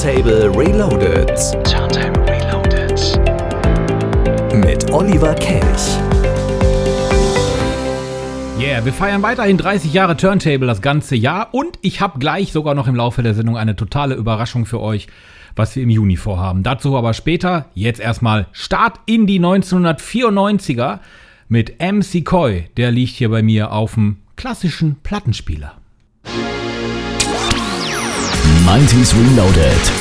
Turntable Reloaded. Turntable Reloaded. Mit Oliver Kelch. Yeah, wir feiern weiterhin 30 Jahre Turntable das ganze Jahr und ich habe gleich sogar noch im Laufe der Sendung eine totale Überraschung für euch, was wir im Juni vorhaben. Dazu aber später. Jetzt erstmal Start in die 1994er mit MC Coy. Der liegt hier bei mir auf dem klassischen Plattenspieler. 90s Reloaded.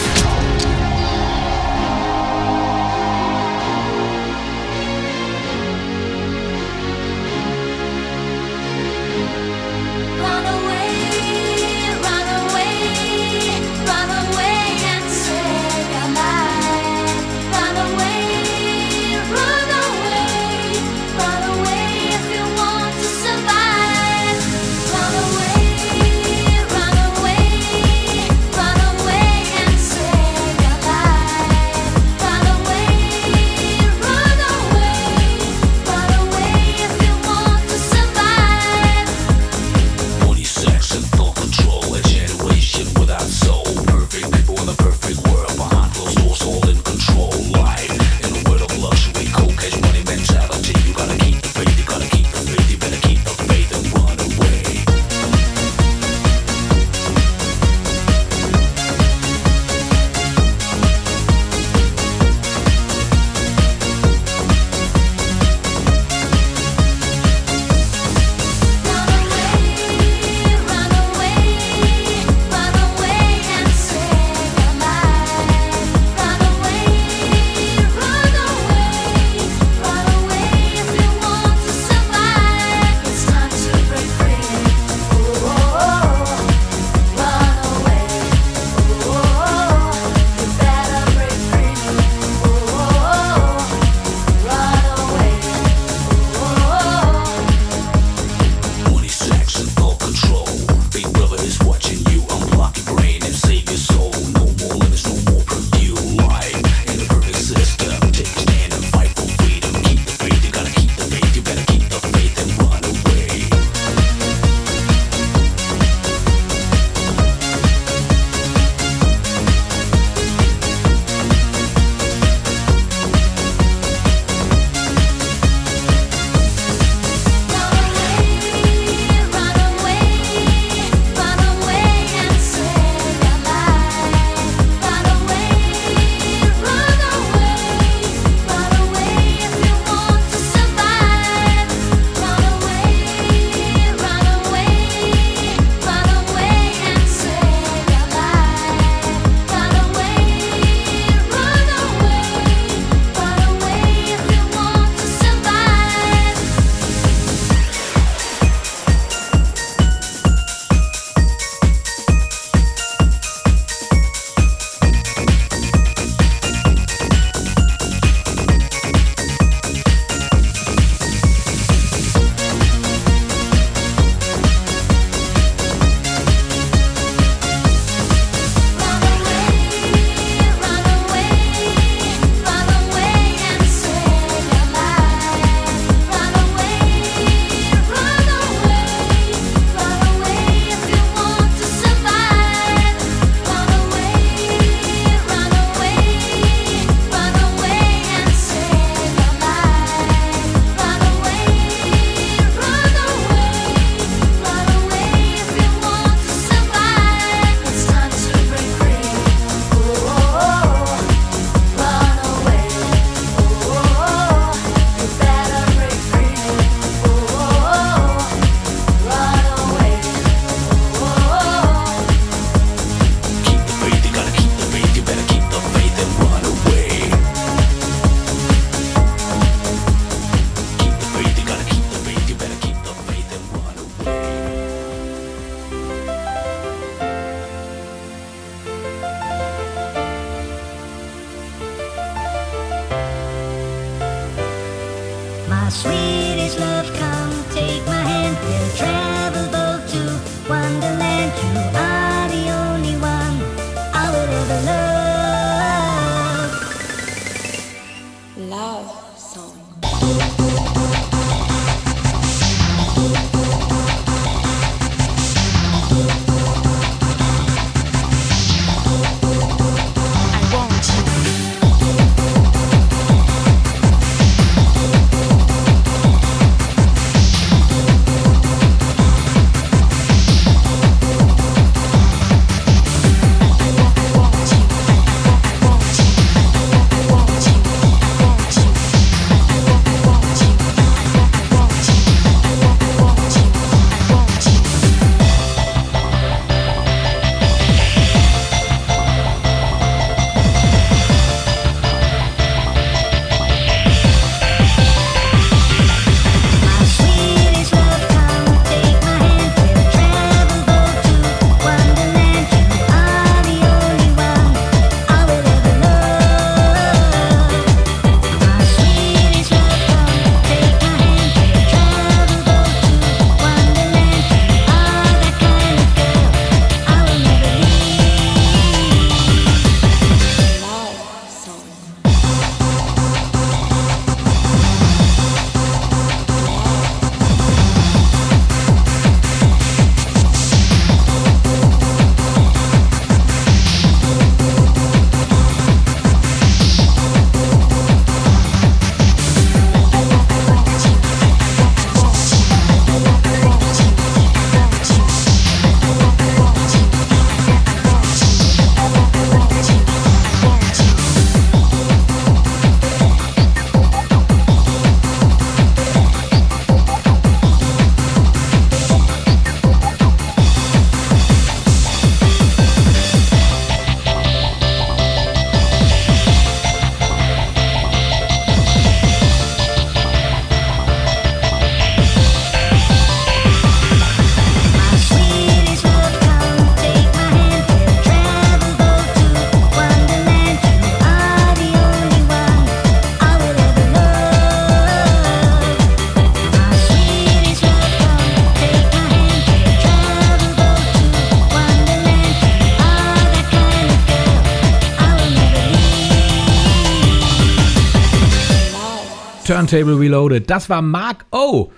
Turntable Reloaded. Das war Mark O.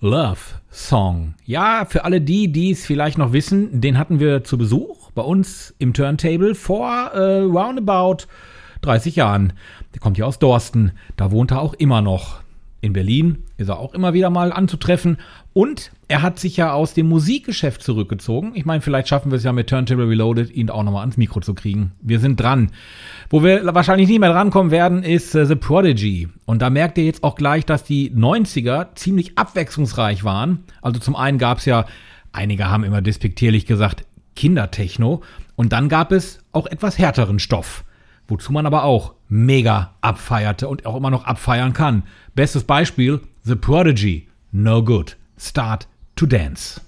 Love Song. Ja, für alle die, die es vielleicht noch wissen, den hatten wir zu Besuch bei uns im Turntable vor äh, roundabout 30 Jahren. Der kommt ja aus Dorsten. Da wohnt er auch immer noch. In Berlin ist er auch immer wieder mal anzutreffen. Und er hat sich ja aus dem Musikgeschäft zurückgezogen. Ich meine, vielleicht schaffen wir es ja mit Turntable Reloaded, ihn auch nochmal ans Mikro zu kriegen. Wir sind dran. Wo wir wahrscheinlich nicht mehr drankommen werden, ist äh, The Prodigy. Und da merkt ihr jetzt auch gleich, dass die 90er ziemlich abwechslungsreich waren. Also zum einen gab es ja, einige haben immer despektierlich gesagt, Kindertechno. Und dann gab es auch etwas härteren Stoff. Wozu man aber auch mega abfeierte und auch immer noch abfeiern kann. Bestes Beispiel, The Prodigy. No good. Start to dance.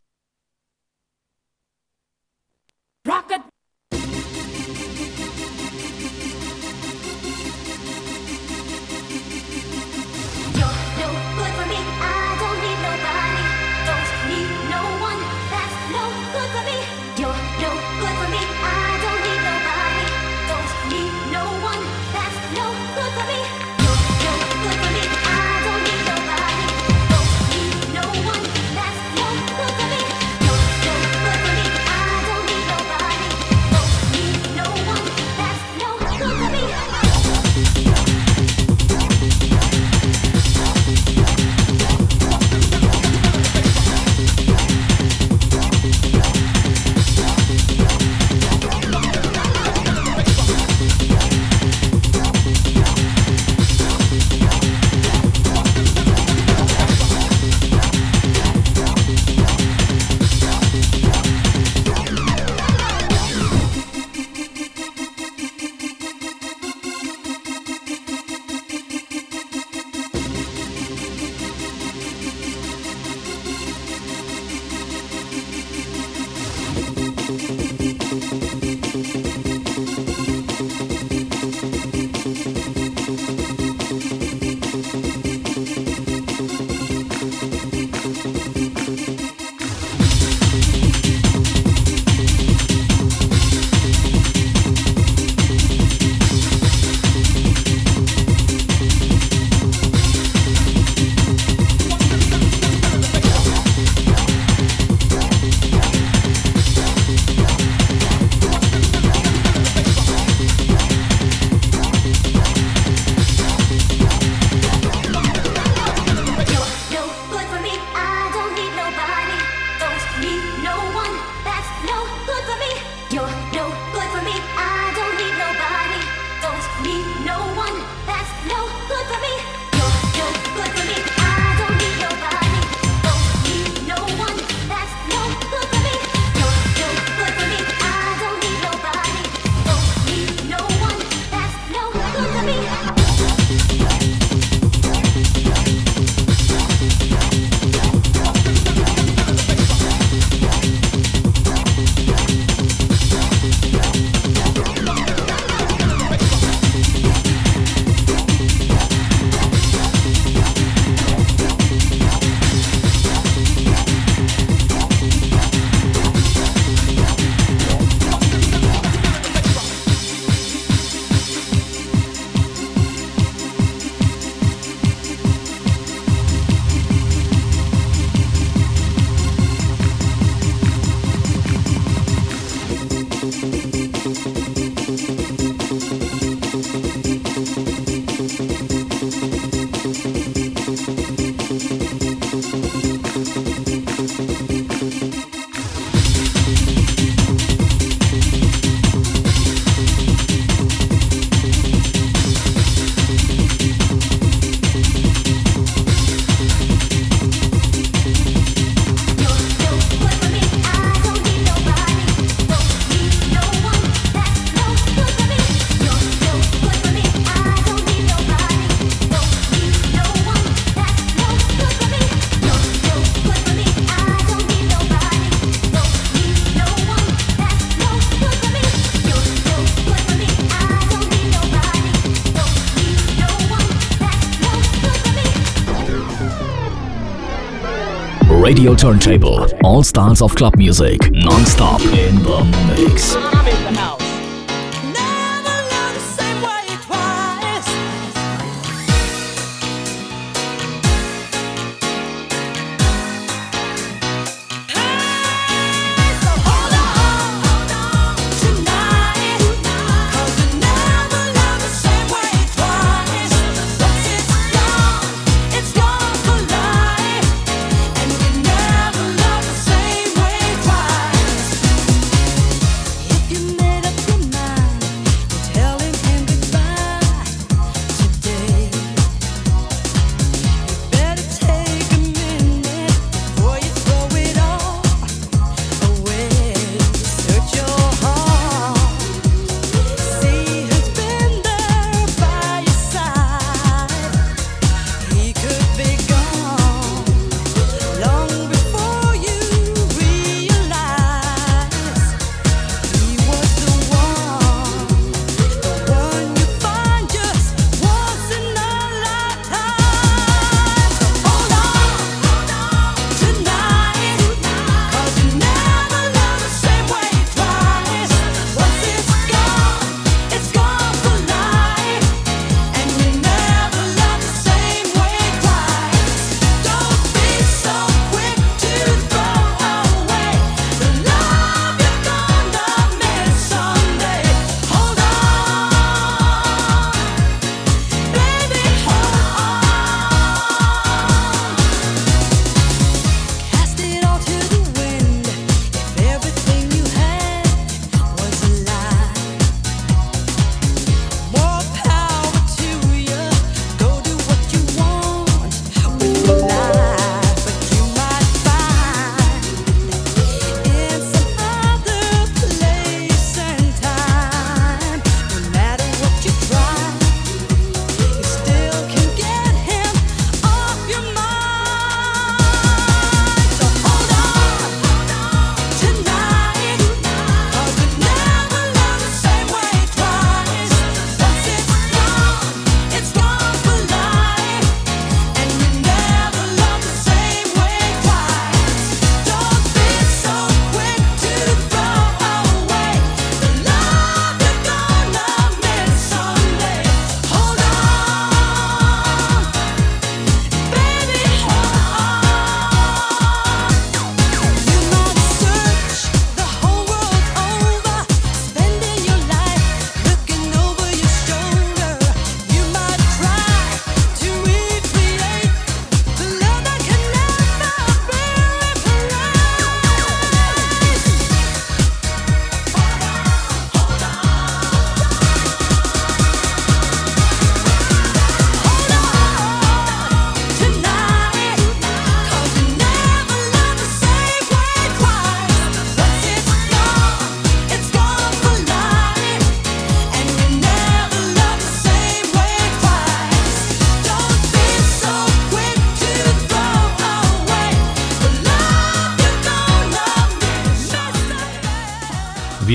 Turntable. All styles of club music. Non-stop in the mix.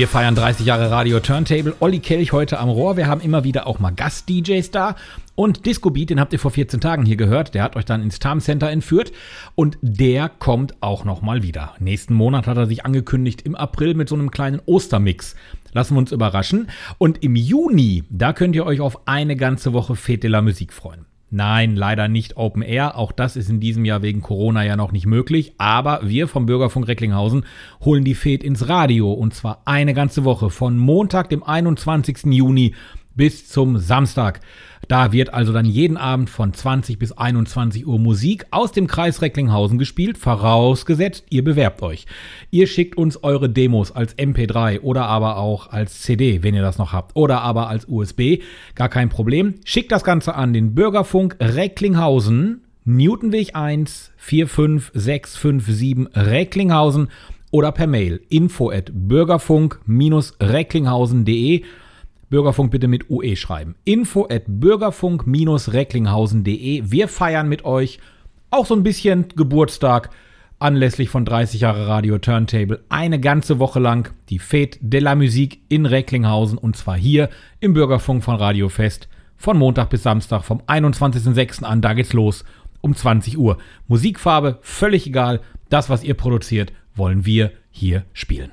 Wir feiern 30 Jahre Radio Turntable. Olli Kelch heute am Rohr. Wir haben immer wieder auch mal Gast-DJs da. Und Disco Beat, den habt ihr vor 14 Tagen hier gehört. Der hat euch dann ins Time Center entführt. Und der kommt auch nochmal wieder. Nächsten Monat hat er sich angekündigt im April mit so einem kleinen Ostermix. Lassen wir uns überraschen. Und im Juni, da könnt ihr euch auf eine ganze Woche Fete la Musik freuen. Nein, leider nicht Open Air. Auch das ist in diesem Jahr wegen Corona ja noch nicht möglich. Aber wir vom Bürgerfunk Recklinghausen holen die Fed ins Radio. Und zwar eine ganze Woche. Von Montag, dem 21. Juni bis zum Samstag. Da wird also dann jeden Abend von 20 bis 21 Uhr Musik aus dem Kreis Recklinghausen gespielt, vorausgesetzt, ihr bewerbt euch. Ihr schickt uns eure Demos als MP3 oder aber auch als CD, wenn ihr das noch habt, oder aber als USB, gar kein Problem. Schickt das Ganze an den Bürgerfunk Recklinghausen, Newtonweg 1 45657 Recklinghausen oder per Mail info at bürgerfunk-recklinghausen.de Bürgerfunk bitte mit UE schreiben. Info at bürgerfunk-recklinghausen.de. Wir feiern mit euch auch so ein bisschen Geburtstag anlässlich von 30 Jahre Radio Turntable. Eine ganze Woche lang die Fête de la Musique in Recklinghausen und zwar hier im Bürgerfunk von Radio Fest von Montag bis Samstag vom 21.06. an. Da geht's los um 20 Uhr. Musikfarbe völlig egal. Das, was ihr produziert, wollen wir hier spielen.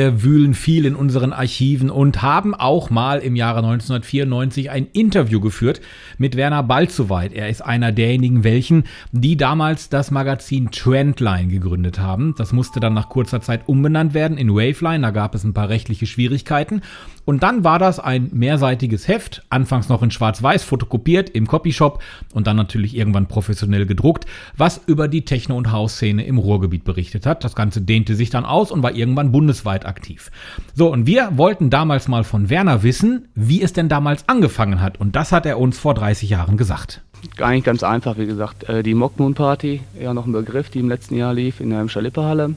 Wir wühlen viel in unseren Archiven und haben auch mal im Jahre 1994 ein Interview geführt mit Werner Balzowait. Er ist einer derjenigen welchen, die damals das Magazin Trendline gegründet haben. Das musste dann nach kurzer Zeit umbenannt werden in Waveline. Da gab es ein paar rechtliche Schwierigkeiten. Und dann war das ein mehrseitiges Heft, anfangs noch in Schwarz-Weiß fotokopiert im Copyshop und dann natürlich irgendwann professionell gedruckt, was über die Techno- und House-Szene im Ruhrgebiet berichtet hat. Das Ganze dehnte sich dann aus und war irgendwann bundesweit aktiv. So, und wir wollten damals mal von Werner wissen, wie es denn damals angefangen hat. Und das hat er uns vor 30 Jahren gesagt. Eigentlich ganz einfach, wie gesagt. Äh, die Mockmoon Party, ja noch ein Begriff, die im letzten Jahr lief in der Hemmscher Lippehalle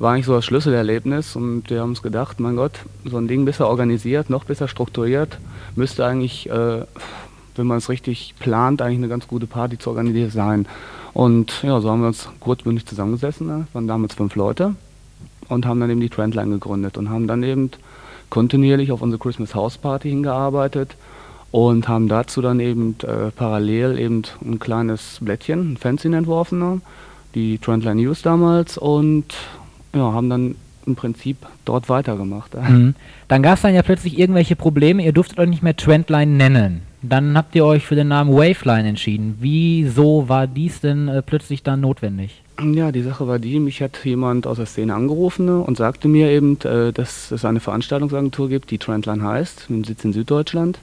war eigentlich so das Schlüsselerlebnis und wir haben uns gedacht, mein Gott, so ein Ding besser organisiert, noch besser strukturiert, müsste eigentlich, äh, wenn man es richtig plant, eigentlich eine ganz gute Party zu organisieren sein. Und ja, so haben wir uns kurzbündig zusammengesessen, ne? waren damals fünf Leute und haben dann eben die Trendline gegründet und haben dann eben kontinuierlich auf unsere Christmas House Party hingearbeitet und haben dazu dann eben äh, parallel eben ein kleines Blättchen, ein Fanzine entworfen, ne? die Trendline News damals und ja, haben dann im Prinzip dort weitergemacht. Mhm. Dann gab es dann ja plötzlich irgendwelche Probleme, ihr durftet euch nicht mehr Trendline nennen. Dann habt ihr euch für den Namen Waveline entschieden. Wieso war dies denn äh, plötzlich dann notwendig? Ja, die Sache war die, mich hat jemand aus der Szene angerufen ne, und sagte mir eben, äh, dass es eine Veranstaltungsagentur gibt, die Trendline heißt, mit Sitz in Süddeutschland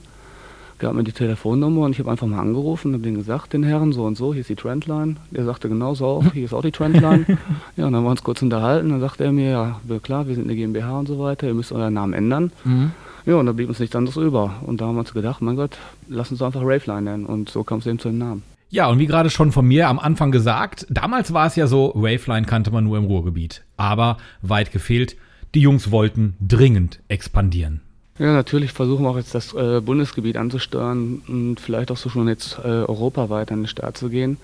gab mir die Telefonnummer und ich habe einfach mal angerufen, habe denen gesagt, den Herren, so und so, hier ist die Trendline. Der sagte genauso auch, hier ist auch die Trendline. ja, und dann haben wir uns kurz unterhalten, dann sagte er mir, ja, klar, wir sind eine GmbH und so weiter, ihr müsst euren Namen ändern. Mhm. Ja, und da blieb uns nichts anderes über. Und da haben wir uns gedacht, mein Gott, lass uns einfach Raveline nennen. Und so kam es eben zu dem Namen. Ja, und wie gerade schon von mir am Anfang gesagt, damals war es ja so, Waveline kannte man nur im Ruhrgebiet. Aber weit gefehlt, die Jungs wollten dringend expandieren. Ja, natürlich versuchen wir auch jetzt das äh, Bundesgebiet anzusteuern und vielleicht auch so schon jetzt äh, europaweit an den Start zu gehen.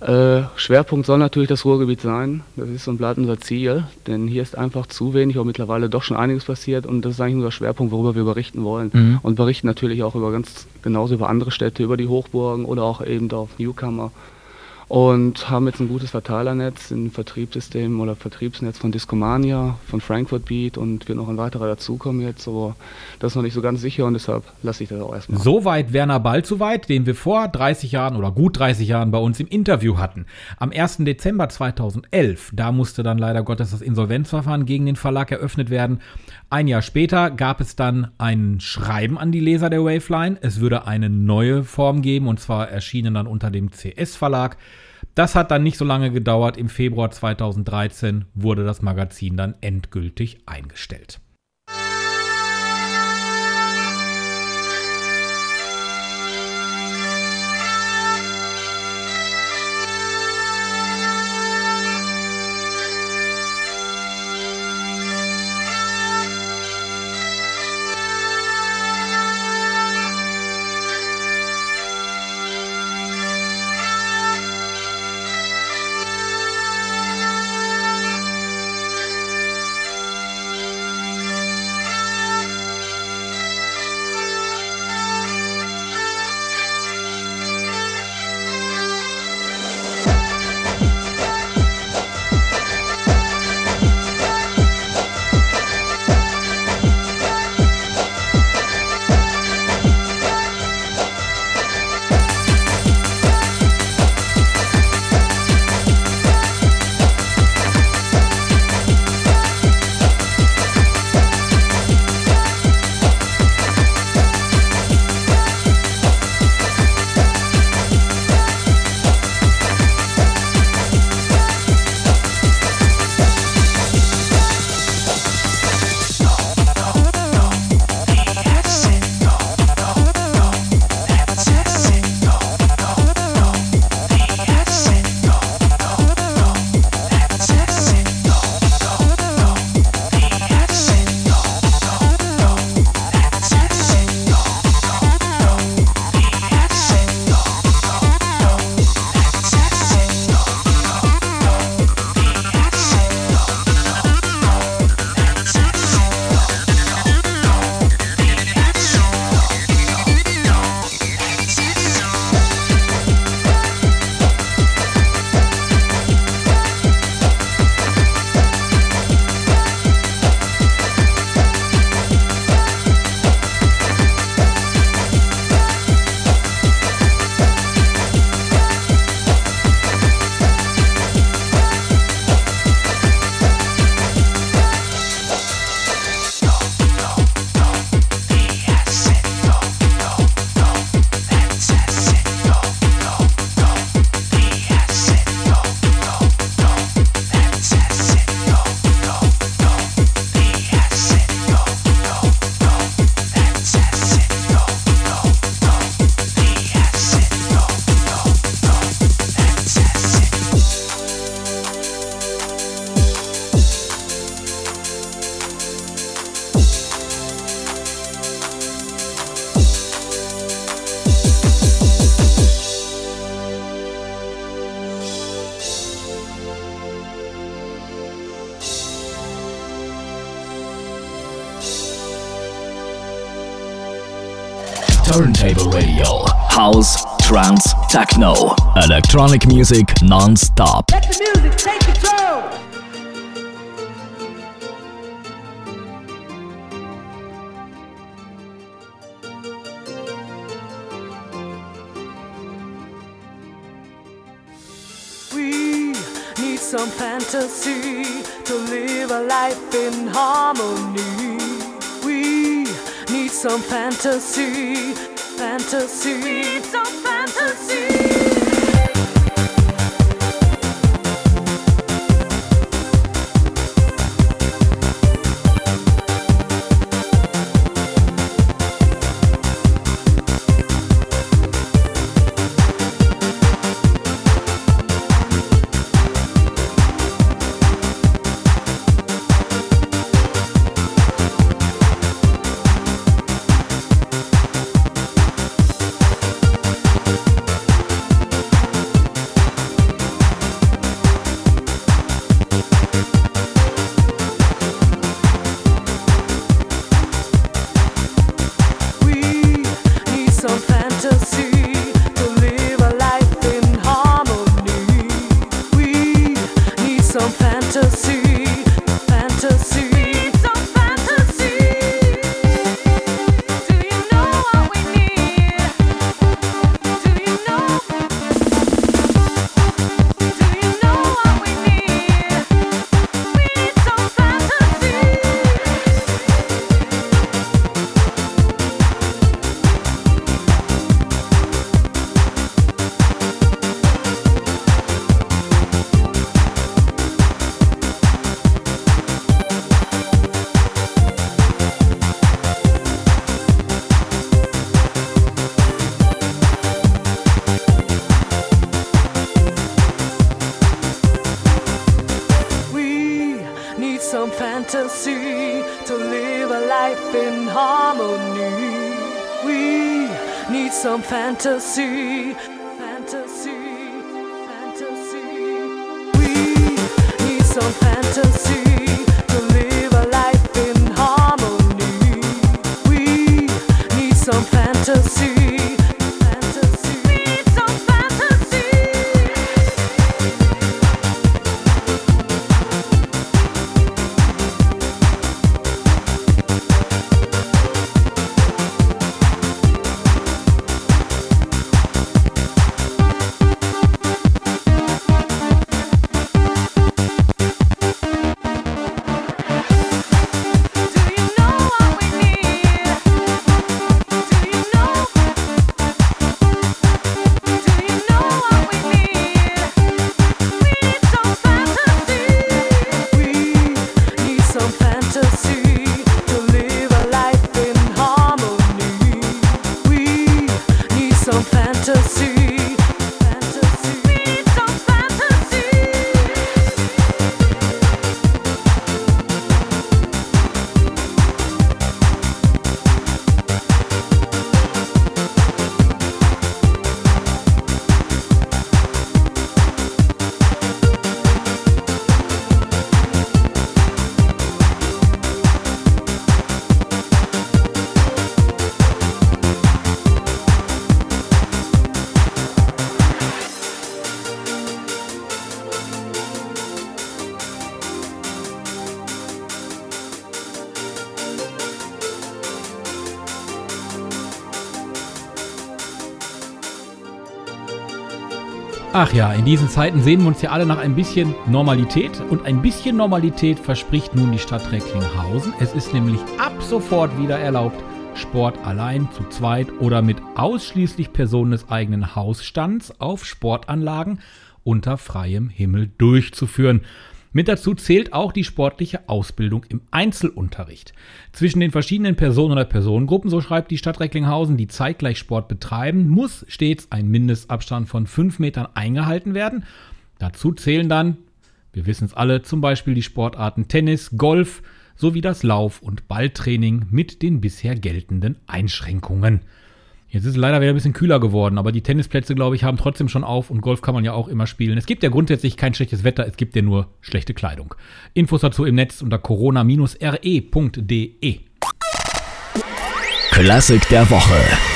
Äh, Schwerpunkt soll natürlich das Ruhrgebiet sein. Das ist und bleibt unser Ziel, denn hier ist einfach zu wenig, auch mittlerweile doch schon einiges passiert und das ist eigentlich unser Schwerpunkt, worüber wir berichten wollen. Mhm. Und berichten natürlich auch über ganz genauso über andere Städte, über die Hochburgen oder auch eben auf Newcomer und haben jetzt ein gutes Verteilernetz, ein Vertriebssystem oder Vertriebsnetz von Discomania, von Frankfurt Beat und wird noch ein weiterer dazukommen jetzt, aber das ist noch nicht so ganz sicher und deshalb lasse ich das auch erstmal. Soweit Werner Balzowait, den wir vor 30 Jahren oder gut 30 Jahren bei uns im Interview hatten. Am 1. Dezember 2011, da musste dann leider Gottes das Insolvenzverfahren gegen den Verlag eröffnet werden. Ein Jahr später gab es dann ein Schreiben an die Leser der Waveline. Es würde eine neue Form geben und zwar erschienen dann unter dem CS Verlag. Das hat dann nicht so lange gedauert. Im Februar 2013 wurde das Magazin dann endgültig eingestellt. Turntable Radio. House, trance, techno. Electronic music non-stop. Let the music take control. We need some fantasy to live a life in harmony some fantasy, fantasy. Ach ja, in diesen Zeiten sehen wir uns ja alle nach ein bisschen Normalität und ein bisschen Normalität verspricht nun die Stadt Recklinghausen. Es ist nämlich ab sofort wieder erlaubt, Sport allein, zu zweit oder mit ausschließlich Personen des eigenen Hausstands auf Sportanlagen unter freiem Himmel durchzuführen. Mit dazu zählt auch die sportliche Ausbildung im Einzelunterricht. Zwischen den verschiedenen Personen oder Personengruppen, so schreibt die Stadt Recklinghausen, die zeitgleich Sport betreiben, muss stets ein Mindestabstand von 5 Metern eingehalten werden. Dazu zählen dann, wir wissen es alle, zum Beispiel die Sportarten Tennis, Golf sowie das Lauf- und Balltraining mit den bisher geltenden Einschränkungen. Jetzt ist es leider wieder ein bisschen kühler geworden, aber die Tennisplätze, glaube ich, haben trotzdem schon auf und Golf kann man ja auch immer spielen. Es gibt ja grundsätzlich kein schlechtes Wetter, es gibt ja nur schlechte Kleidung. Infos dazu im Netz unter corona-re.de. Klassik der Woche.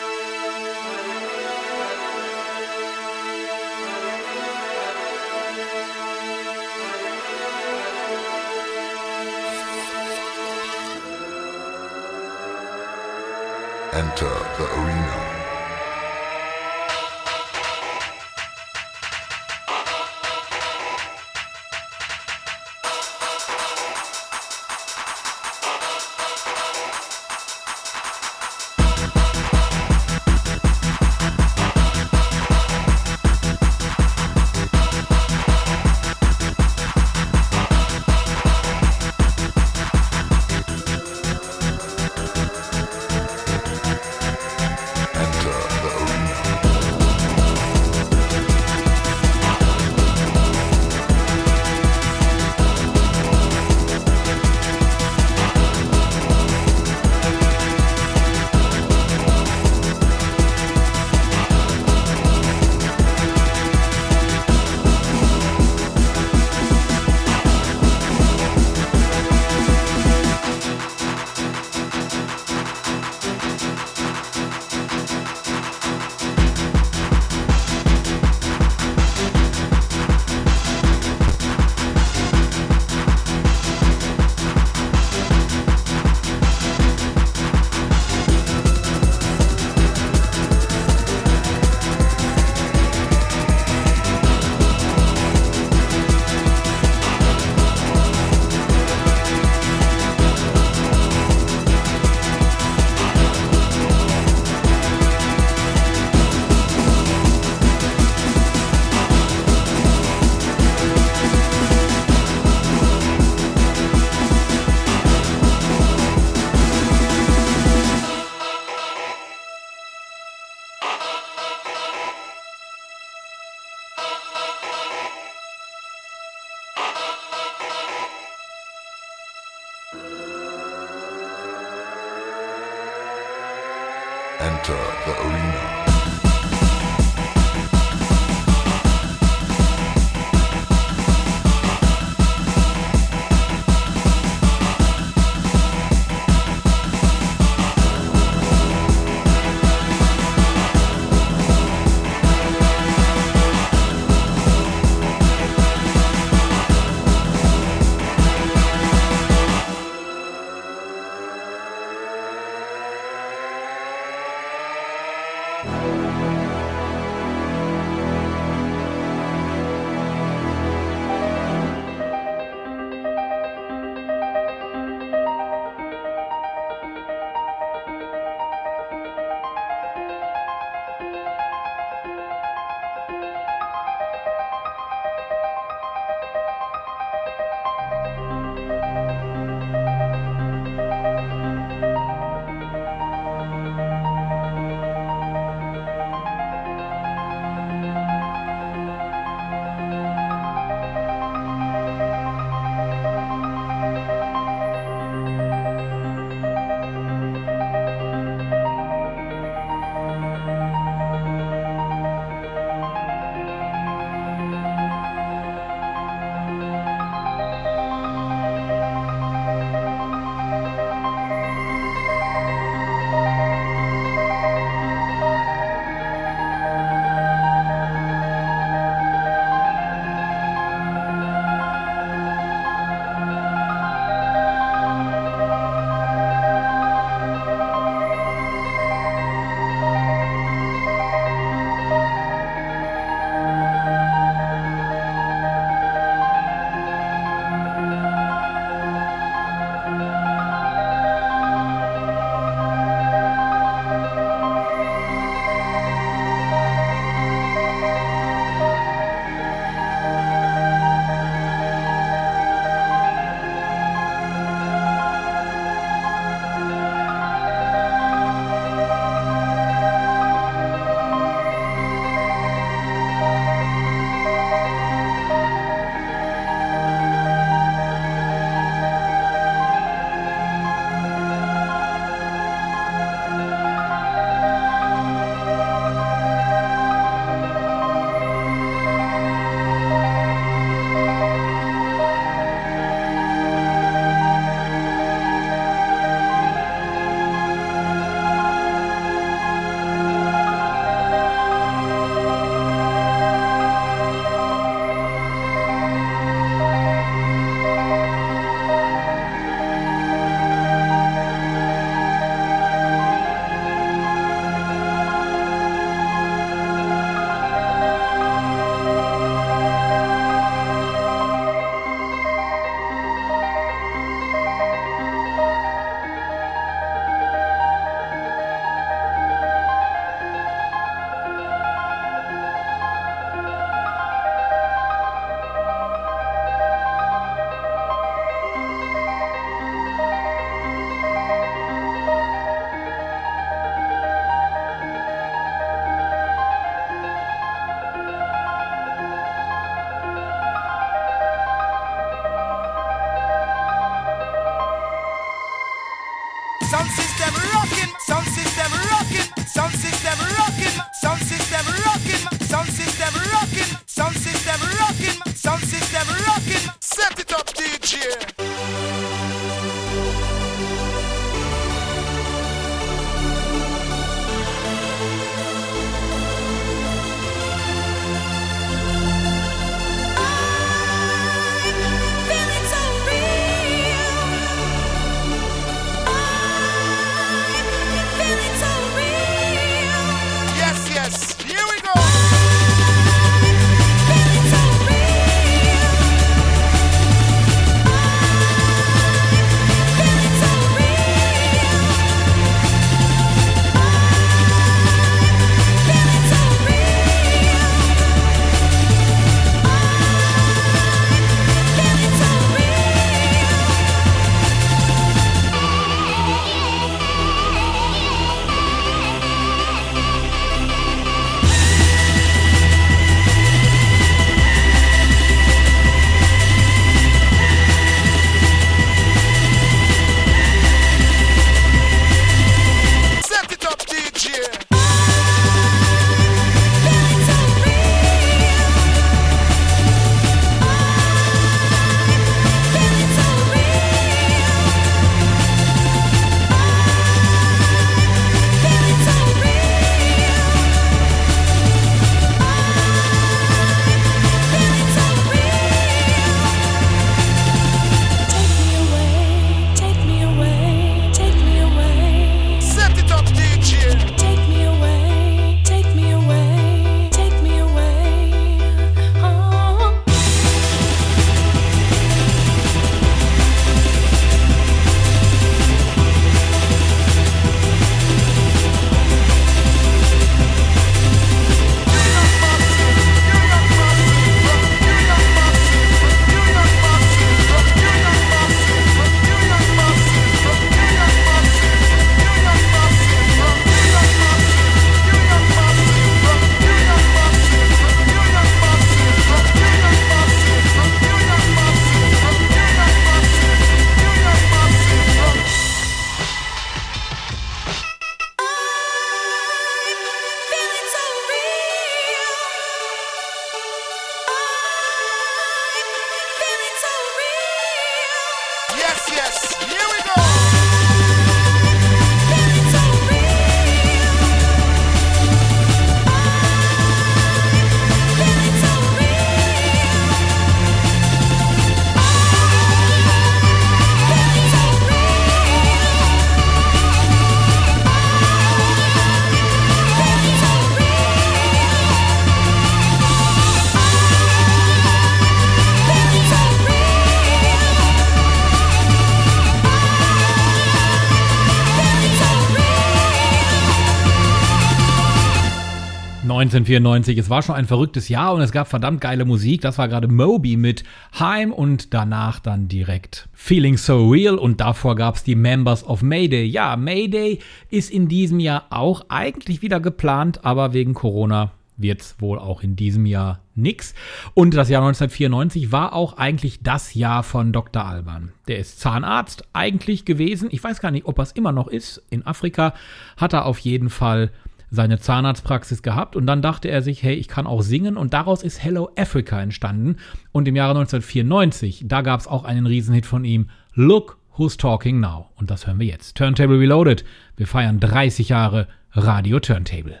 1994, es war schon ein verrücktes Jahr und es gab verdammt geile Musik. Das war gerade Moby mit Heim und danach dann direkt Feeling So Real und davor gab es die Members of Mayday. Ja, Mayday ist in diesem Jahr auch eigentlich wieder geplant, aber wegen Corona wird's wohl auch in diesem Jahr nix. Und das Jahr 1994 war auch eigentlich das Jahr von Dr. Alban. Der ist Zahnarzt eigentlich gewesen. Ich weiß gar nicht, ob er es immer noch ist. In Afrika hat er auf jeden Fall seine Zahnarztpraxis gehabt und dann dachte er sich, hey, ich kann auch singen und daraus ist Hello Africa entstanden und im Jahre 1994, da gab es auch einen Riesenhit von ihm, Look Who's Talking Now und das hören wir jetzt. Turntable Reloaded, wir feiern 30 Jahre Radio Turntable.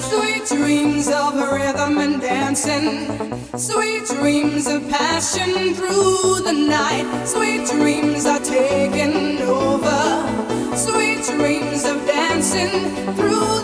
Sweet dreams of rhythm and dancing. Sweet dreams of passion through the night. Sweet dreams are taking over. Sweet dreams of dancing through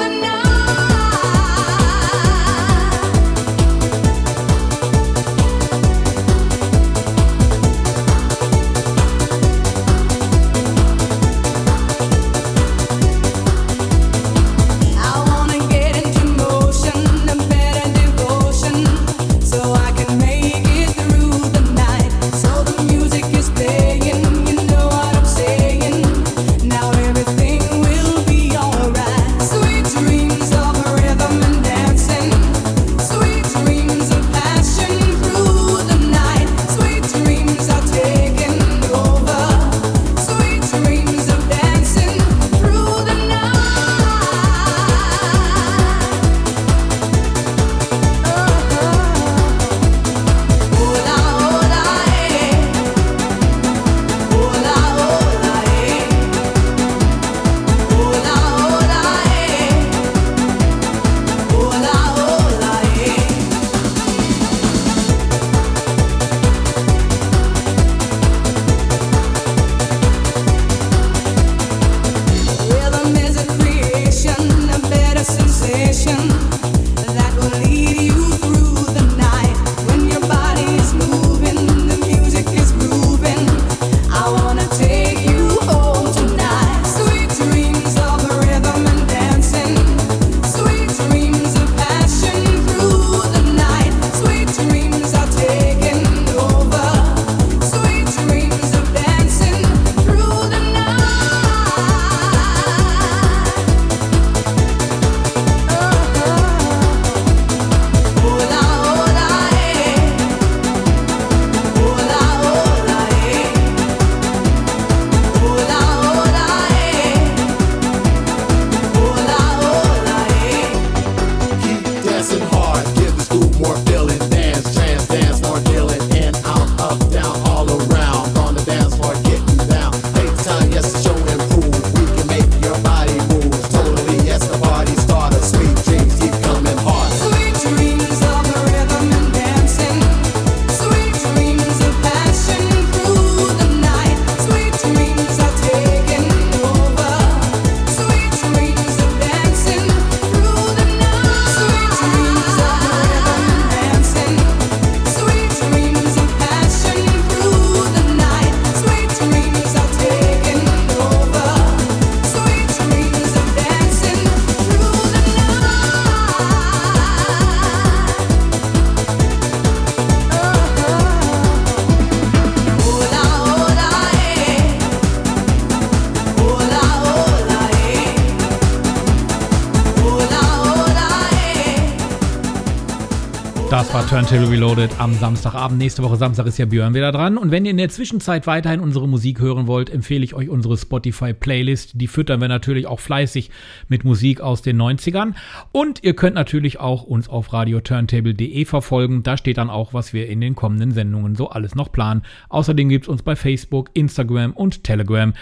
Turntable Reloaded am Samstagabend. Nächste Woche Samstag ist ja Björn wieder dran. Und wenn ihr in der Zwischenzeit weiterhin unsere Musik hören wollt, empfehle ich euch unsere Spotify-Playlist. Die füttern wir natürlich auch fleißig mit Musik aus den 90ern. Und ihr könnt natürlich auch uns auf radioturntable.de verfolgen. Da steht dann auch, was wir in den kommenden Sendungen so alles noch planen. Außerdem gibt es uns bei Facebook, Instagram und Telegram.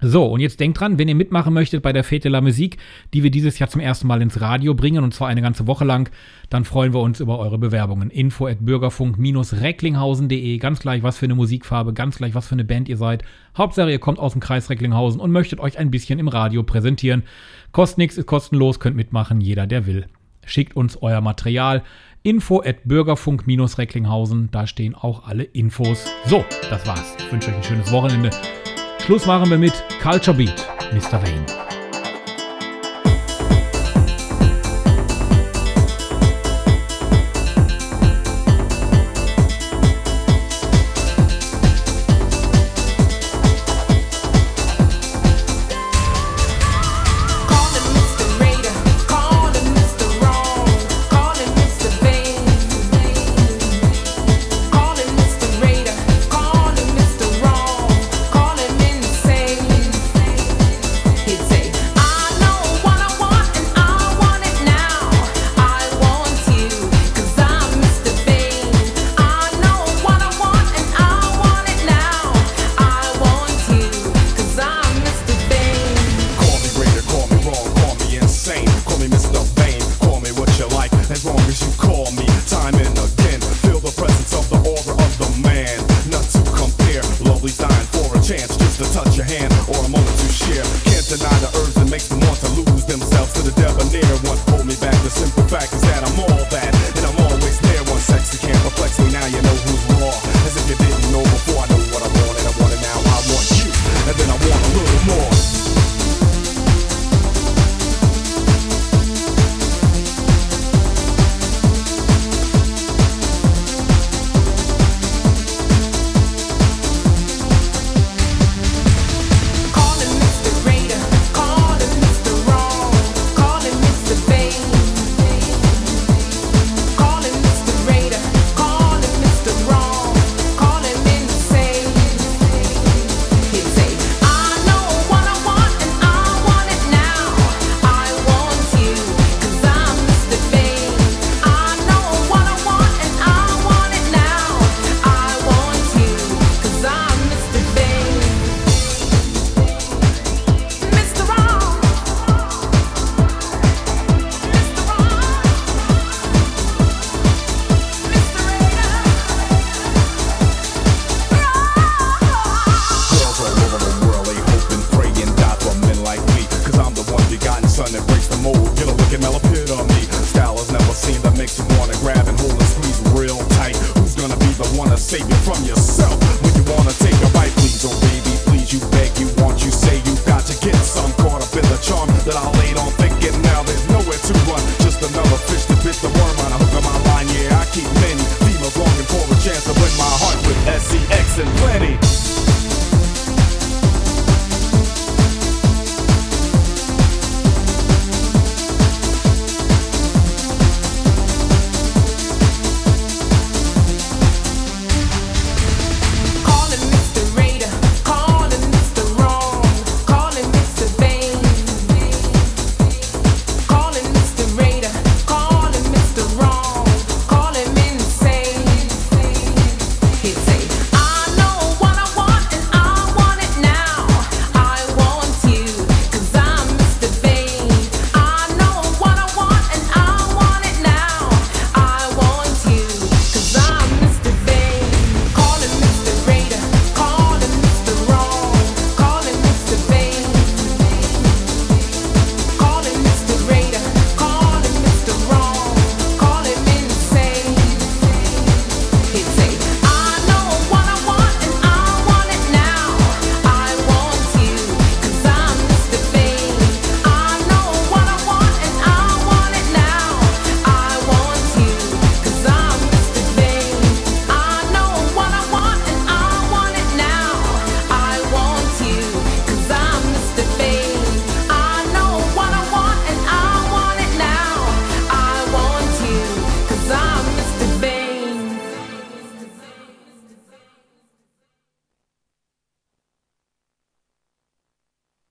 So, und jetzt denkt dran, wenn ihr mitmachen möchtet bei der Fete la Musique, die wir dieses Jahr zum ersten Mal ins Radio bringen, und zwar eine ganze Woche lang, dann freuen wir uns über eure Bewerbungen. Info at bürgerfunk-recklinghausen.de, ganz gleich, was für eine Musikfarbe, ganz gleich, was für eine Band ihr seid. Hauptsache, ihr kommt aus dem Kreis Recklinghausen und möchtet euch ein bisschen im Radio präsentieren. Kostet nichts, ist kostenlos, könnt mitmachen, jeder, der will. Schickt uns euer Material. Info at bürgerfunk-recklinghausen, da stehen auch alle Infos. So, das war's. Ich wünsche euch ein schönes Wochenende. Schluss machen wir mit Culture Beat, Mr. Wayne.